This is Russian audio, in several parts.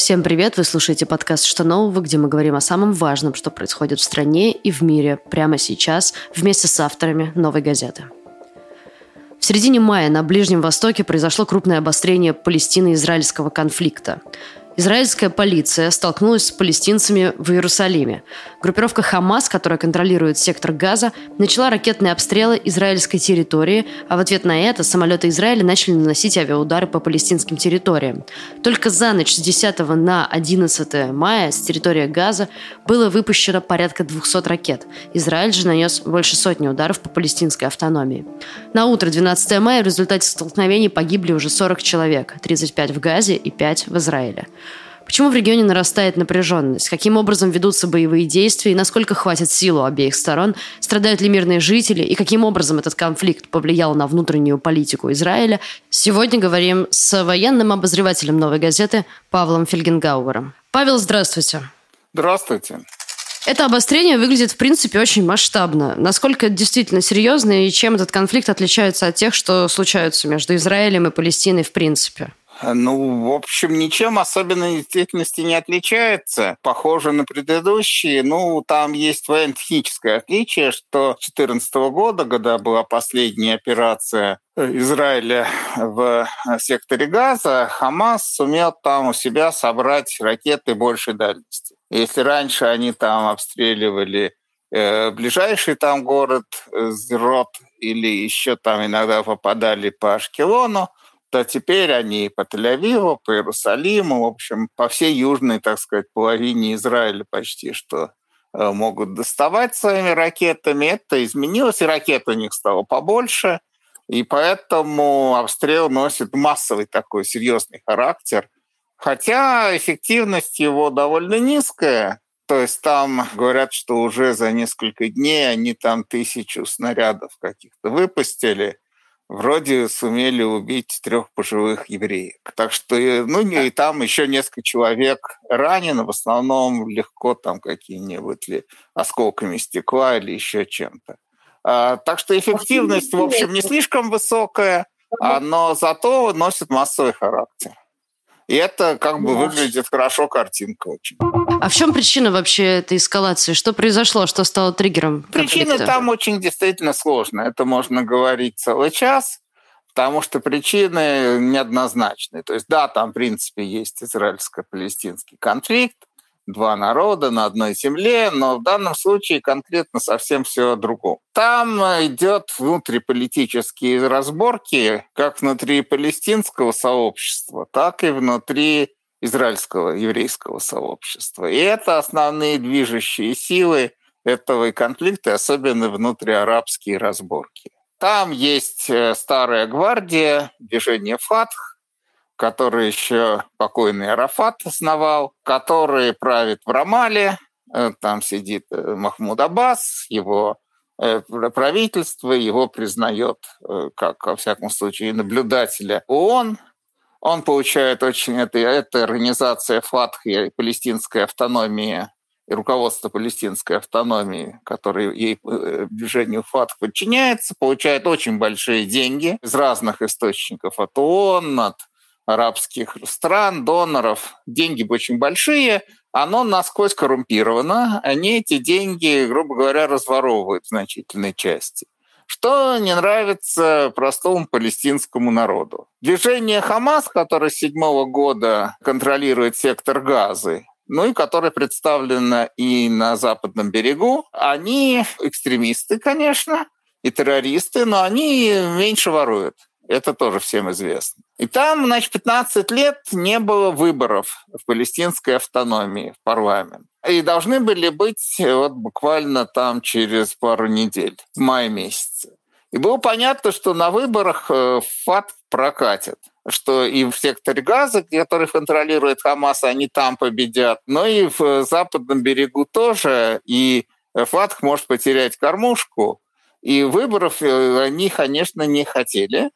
Всем привет! Вы слушаете подкаст «Что нового?», где мы говорим о самом важном, что происходит в стране и в мире прямо сейчас вместе с авторами «Новой газеты». В середине мая на Ближнем Востоке произошло крупное обострение палестино-израильского конфликта – Израильская полиция столкнулась с палестинцами в Иерусалиме. Группировка «Хамас», которая контролирует сектор Газа, начала ракетные обстрелы израильской территории, а в ответ на это самолеты Израиля начали наносить авиаудары по палестинским территориям. Только за ночь с 10 на 11 мая с территории Газа было выпущено порядка 200 ракет. Израиль же нанес больше сотни ударов по палестинской автономии. На утро 12 мая в результате столкновений погибли уже 40 человек, 35 в Газе и 5 в Израиле. Почему в регионе нарастает напряженность? Каким образом ведутся боевые действия и насколько хватит силу обеих сторон? Страдают ли мирные жители? И каким образом этот конфликт повлиял на внутреннюю политику Израиля? Сегодня говорим с военным обозревателем «Новой газеты» Павлом Фельгенгауэром. Павел, здравствуйте. Здравствуйте. Это обострение выглядит, в принципе, очень масштабно. Насколько это действительно серьезно и чем этот конфликт отличается от тех, что случаются между Израилем и Палестиной в принципе? Ну, в общем, ничем особенно действительности не отличается. Похоже на предыдущие. Ну, там есть военно-техническое отличие, что 2014 года, когда была последняя операция Израиля в секторе Газа, Хамас сумел там у себя собрать ракеты большей дальности. Если раньше они там обстреливали э, ближайший там город э, Зрот или еще там иногда попадали по Ашкелону, то теперь они по Тель-Авиву, по Иерусалиму, в общем, по всей южной, так сказать, половине Израиля почти что э, могут доставать своими ракетами. Это изменилось, и ракет у них стало побольше, и поэтому обстрел носит массовый такой серьезный характер. Хотя эффективность его довольно низкая, то есть там говорят, что уже за несколько дней они там тысячу снарядов каких-то выпустили – вроде сумели убить трех пожилых евреев. Так что, э, ну, и там еще несколько человек ранено, в основном легко там какие-нибудь ли осколками стекла или еще чем-то. А, так что эффективность, в общем, не слишком высокая, но зато носит массовый характер. И это как бы выглядит хорошо, картинка очень. А в чем причина вообще этой эскалации? Что произошло, что стало триггером конфликта? Причина там очень действительно сложная. Это можно говорить целый час, потому что причины неоднозначные. То есть да, там в принципе есть израильско-палестинский конфликт, два народа на одной земле, но в данном случае конкретно совсем все о другом. Там идет внутриполитические разборки как внутри палестинского сообщества, так и внутри израильского еврейского сообщества. И это основные движущие силы этого конфликта, особенно внутриарабские разборки. Там есть э, старая гвардия, движение Фатх, который еще покойный Арафат основал, который правит в Рамале, э, там сидит э, Махмуд Аббас, его правительство его признает как, во всяком случае, наблюдателя ООН. Он получает очень... Это, это организация ФАТХ и палестинской автономии и руководство палестинской автономии, которое ей движению ФАТХ подчиняется, получает очень большие деньги из разных источников, от ООН, от арабских стран, доноров, деньги очень большие, оно насквозь коррумпировано, они эти деньги, грубо говоря, разворовывают в значительной части. Что не нравится простому палестинскому народу. Движение Хамас, которое с седьмого года контролирует сектор Газы, ну и которое представлено и на западном берегу, они экстремисты, конечно, и террористы, но они меньше воруют. Это тоже всем известно. И там, значит, 15 лет не было выборов в палестинской автономии, в парламент. И должны были быть вот буквально там через пару недель, в мае месяце. И было понятно, что на выборах э, ФАТ прокатит что и в секторе Газа, который контролирует Хамас, они там победят, но и в западном берегу тоже, и ФАТХ может потерять кормушку, и выборов э, они, конечно, не хотели.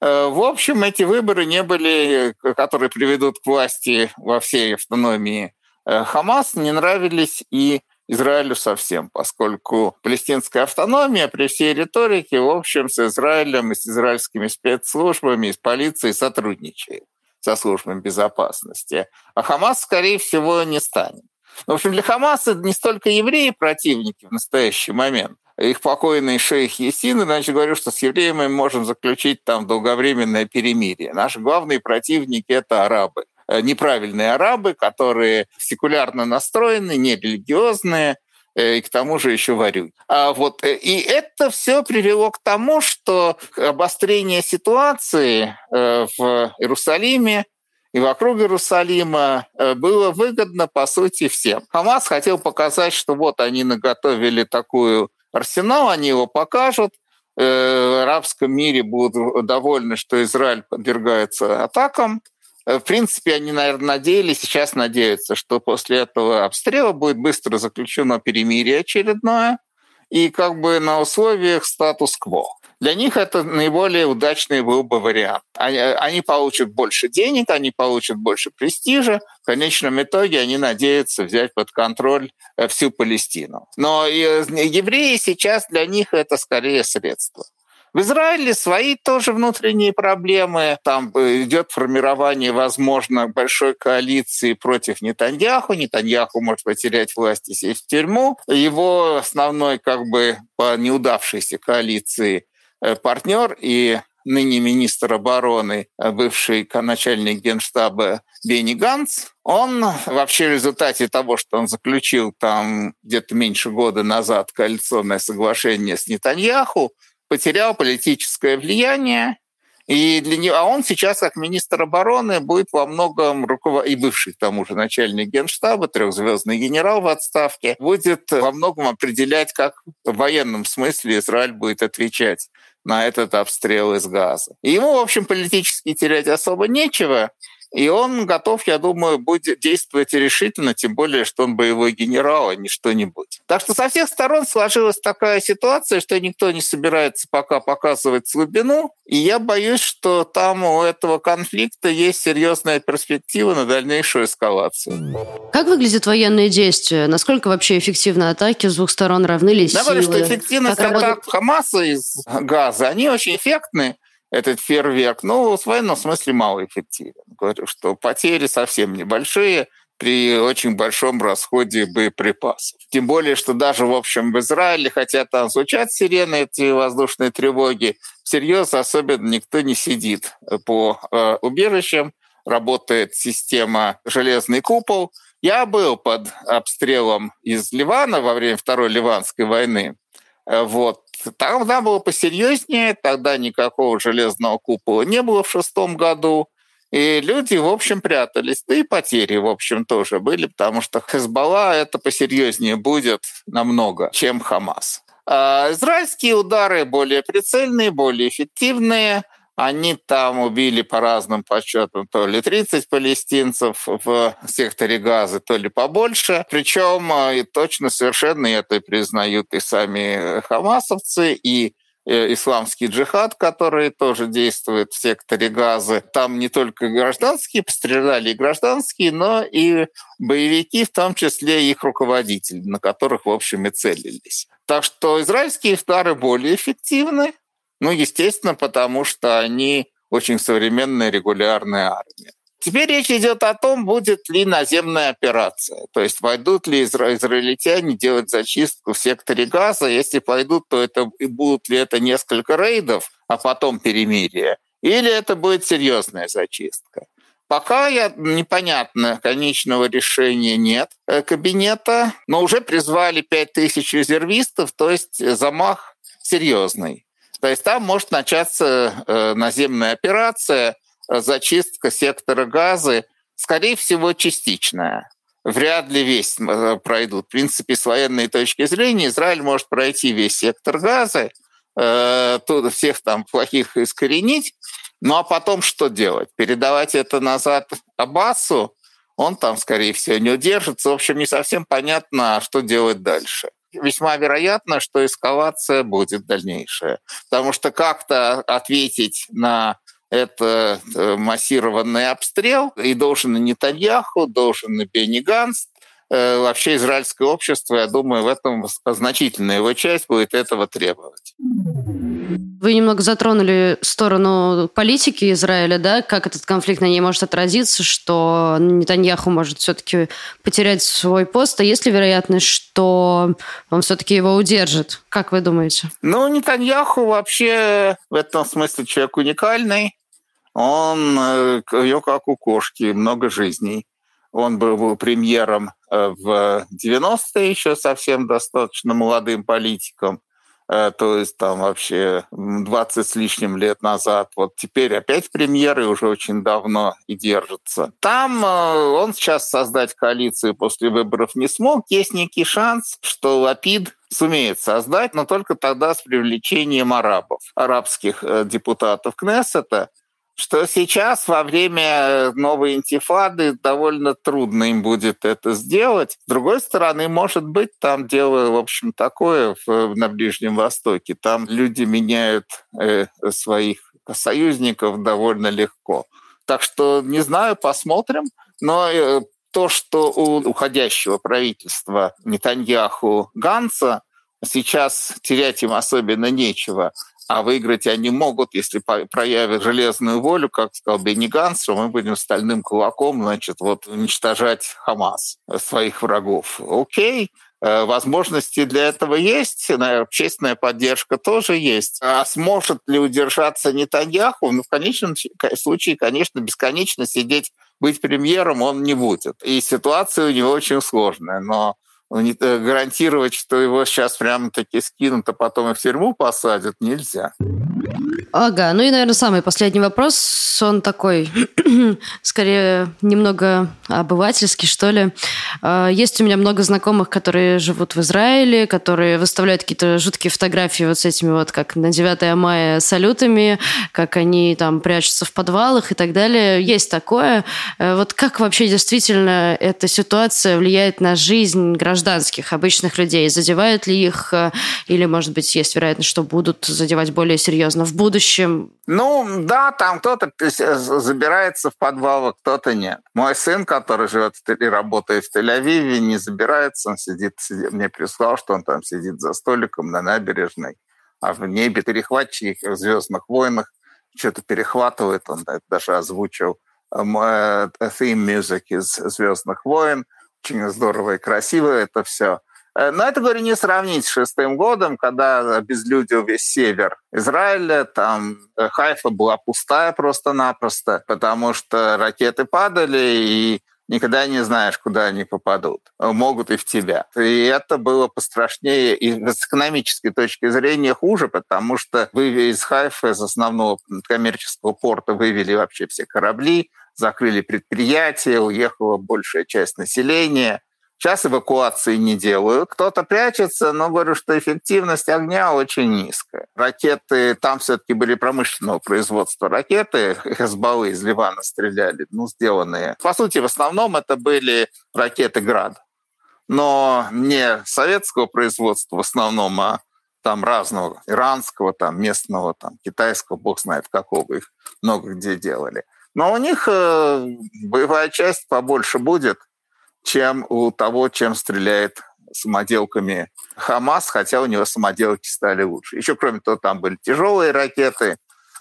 Э, в общем, эти выборы не были, э, которые приведут к власти во всей автономии э, Хамас, не нравились и Израилю совсем, поскольку палестинская автономия при всей риторике, в общем, с Израилем и с израильскими спецслужбами, и с полицией сотрудничает. со службами безопасности, а Хамас, скорее всего, не станет. В общем, для Хамаса не столько евреи противники в настоящий момент, их покойный шейх Есин, иначе говорю, что с евреями мы можем заключить там долговременное перемирие. Наши главные противники – это арабы. Э, неправильные арабы, которые секулярно настроены, нерелигиозные, э, и к тому же еще варю. А вот, э, и это все привело к тому, что обострение ситуации в Иерусалиме и вокруг Иерусалима было выгодно, по сути, всем. Хамас хотел показать, что вот они наготовили такую арсенал, они его покажут, в арабском мире будут довольны, что Израиль подвергается атакам, в принципе, они, наверное, надеялись, сейчас надеются, что после этого обстрела будет быстро заключено перемирие очередное, и как бы на условиях статус-кво. Для них это наиболее удачный был бы вариант. Они, они получат больше денег, они получат больше престижа. В конечном итоге они надеются взять под контроль э, всю Палестину. Но э, евреи сейчас для них это скорее средство. В Израиле свои тоже внутренние проблемы. Там э, идет формирование, возможно, большой коалиции против Нетаньяху. Нетаньяху может потерять власть и сесть в тюрьму. Его основной как бы по неудавшейся коалиции э, партнер и ныне министр обороны, э, бывший начальник генштаба Бенни Ганц, он вообще в результате того, что он заключил там где-то меньше года назад коалиционное соглашение с Нетаньяху, потерял политическое влияние, и для него, а он сейчас, как министр обороны, будет во многом руковод... и бывший, к тому же, начальник генштаба, трехзвездный генерал в отставке, будет во многом определять, как в военном смысле Израиль будет отвечать на этот обстрел из газа. И ему, в общем, политически терять особо нечего. И он готов, я думаю, будет действовать решительно, тем более, что он боевой генерал, а не что-нибудь. Так что со всех сторон сложилась такая ситуация, что никто не собирается пока показывать глубину. И я боюсь, что там у этого конфликта есть серьезная перспектива на дальнейшую эскалацию. Как выглядят военные действия? Насколько вообще эффективны атаки с двух сторон? Равны ли силы? Я что эффективность как атак работает... Хамаса из газа, они очень эффектны этот фейерверк, ну, в военном смысле малоэффективен. Говорю, что потери совсем небольшие при очень большом расходе боеприпасов. Тем более, что даже, в общем, в Израиле, хотя там звучат сирены, эти воздушные тревоги, всерьез особенно никто не сидит по э, убежищам, работает система «Железный купол». Я был под обстрелом из Ливана во время Второй Ливанской войны. Э, вот. Тогда было посерьезнее, тогда никакого железного купола не было в шестом году. И люди, в общем, прятались. Да и потери, в общем, тоже были, потому что Хезбалла это посерьезнее будет намного, чем Хамас. А израильские удары более прицельные, более эффективные – они там убили по разным подсчетам то ли 30 палестинцев в секторе Газы, то ли побольше. Причем а, и точно совершенно это признают и сами хамасовцы, и э, исламский джихад, который тоже действует в секторе Газы. Там не только гражданские пострадали, и гражданские, но и боевики, в том числе их руководители, на которых, в общем, и целились. Так что израильские удары более эффективны, ну, естественно, потому что они очень современная регулярная армия. Теперь речь идет о том, будет ли наземная операция. То есть пойдут ли изра- израильтяне делать зачистку в секторе газа. Если пойдут, то это и будут ли это несколько рейдов, а потом перемирие. Или это будет серьезная зачистка. Пока я, непонятно, конечного решения нет э, кабинета, но уже призвали 5000 резервистов, то есть замах серьезный. То есть там может начаться э, наземная операция, э, зачистка сектора газа, скорее всего, частичная. Вряд ли весь э, пройдут. В принципе, с военной точки зрения Израиль может пройти весь сектор газа, тут всех там плохих искоренить, ну а потом что делать? Передавать это назад Аббасу? Он там, скорее всего, не удержится. В общем, не совсем понятно, что делать дальше весьма вероятно, что эскалация будет дальнейшая. Потому что как-то ответить на это э, массированный обстрел и должен и Нетаньяху, должен и Бенни Ганс, э, вообще израильское общество, я думаю, в этом значительная его часть будет этого требовать. Вы немного затронули сторону политики Израиля, да, как этот конфликт на ней может отразиться, что Нетаньяху может все-таки потерять свой пост, а есть ли вероятность, что он все-таки его удержит? Как вы думаете? Ну, Нетаньяху вообще в этом смысле человек уникальный. Он, э, ее как у кошки, много жизней. Он был премьером э, в 90-е еще совсем достаточно молодым политиком. Э, то есть там вообще 20 с лишним лет назад. Вот теперь опять премьеры уже очень давно и держатся. Там э, он сейчас создать коалицию после выборов не смог. Есть некий шанс, что Лапид сумеет создать, но только тогда с привлечением арабов, арабских депутатов Кнессета что сейчас во время новой интифады довольно трудно им будет это сделать. С другой стороны, может быть, там дело, в общем, такое в, на Ближнем Востоке. Там люди меняют э, своих союзников довольно легко. Так что, не знаю, посмотрим. Но э, то, что у уходящего правительства Нетаньяху Ганса сейчас терять им особенно нечего – а выиграть они могут, если проявят железную волю, как сказал Бенни Ганс, что мы будем стальным кулаком, значит, вот уничтожать Хамас, э, своих врагов. Окей, э, возможности для этого есть, общественная поддержка тоже есть. А сможет ли удержаться Нетаньяху? Ну, в конечном случае, конечно, бесконечно сидеть, быть премьером он не будет. И ситуация у него очень сложная, но гарантировать, что его сейчас прямо-таки скинут, а потом и в тюрьму посадят, нельзя. Ага, ну и, наверное, самый последний вопрос, он такой, скорее, немного обывательский, что ли. А, есть у меня много знакомых, которые живут в Израиле, которые выставляют какие-то жуткие фотографии вот с этими вот, как на 9 мая салютами, как они там прячутся в подвалах и так далее. Есть такое. Э, вот как вообще действительно эта ситуация влияет на жизнь гражданских, обычных людей? Задевают ли их, э, или, может быть, есть вероятность, что будут задевать более серьезно в будущем? Будущем? Ну, да, там кто-то забирается в подвал, а кто-то нет. Мой сын, который живет и работает в Тель-Авиве, не забирается, он сидит, сидит, мне прислал, что он там сидит за столиком на набережной, а в небе перехватчики в «Звездных войнах» что-то перехватывает, он даже озвучил theme music из «Звездных войн», очень здорово и красиво это все. Э, но это, говорю, не сравнить с шестым годом, когда безлюдил весь север Израиля, там э, Хайфа была пустая просто-напросто, потому что ракеты падали, и никогда не знаешь, куда они попадут. Могут и в тебя. И это было пострашнее и с экономической точки зрения хуже, потому что вы из Хайфа, из основного коммерческого порта, вывели вообще все корабли, закрыли предприятия, уехала большая часть населения – Сейчас эвакуации не делают. Кто-то прячется, но говорю, что эффективность огня очень низкая. Ракеты, там все-таки были промышленного производства ракеты, Хезбаллы из Ливана стреляли, ну, сделанные. По сути, в основном это были ракеты «Град». Но не советского производства в основном, а там разного, иранского, там местного, там китайского, бог знает какого, их много где делали. Но у них э, боевая часть побольше будет – чем у того, чем стреляет самоделками Хамас, хотя у него самоделки стали лучше. Еще, кроме того, там были тяжелые ракеты,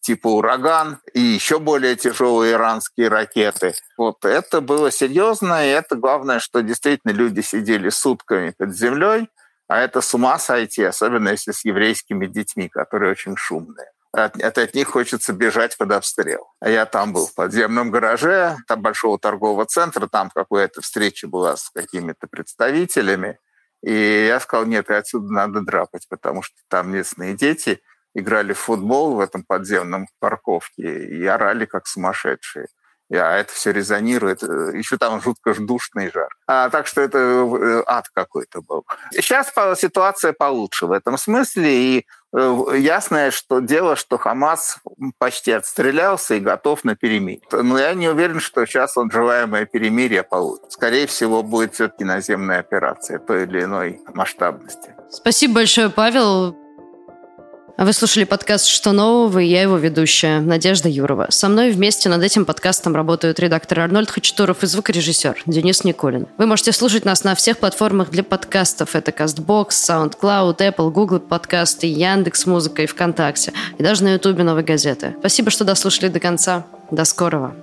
типа «Ураган» и еще более тяжелые иранские ракеты. Вот это было серьезно, и это главное, что действительно люди сидели сутками под землей, а это с ума сойти, особенно если с еврейскими детьми, которые очень шумные от, от, от них хочется бежать под обстрел. А я там был в подземном гараже, там большого торгового центра, там какая-то встреча была с какими-то представителями. И я сказал, нет, отсюда надо драпать, потому что там местные дети играли в футбол в этом подземном парковке и орали как сумасшедшие. А это все резонирует. Еще там жутко душный жар. А, так что это э, ад какой-то был. Сейчас ситуация получше в этом смысле. И э, ясное что дело, что Хамас почти отстрелялся и готов на перемирие. Но я не уверен, что сейчас он желаемое перемирие получит. Скорее всего, будет все-таки наземная операция той или иной масштабности. Спасибо большое, Павел. Вы слушали подкаст «Что нового?» и я его ведущая, Надежда Юрова. Со мной вместе над этим подкастом работают редактор Арнольд Хачатуров и звукорежиссер Денис Никулин. Вы можете слушать нас на всех платформах для подкастов. Это CastBox, SoundCloud, Apple, Google подкасты, Яндекс Музыка и ВКонтакте. И даже на Ютубе «Новой газеты». Спасибо, что дослушали до конца. До скорого.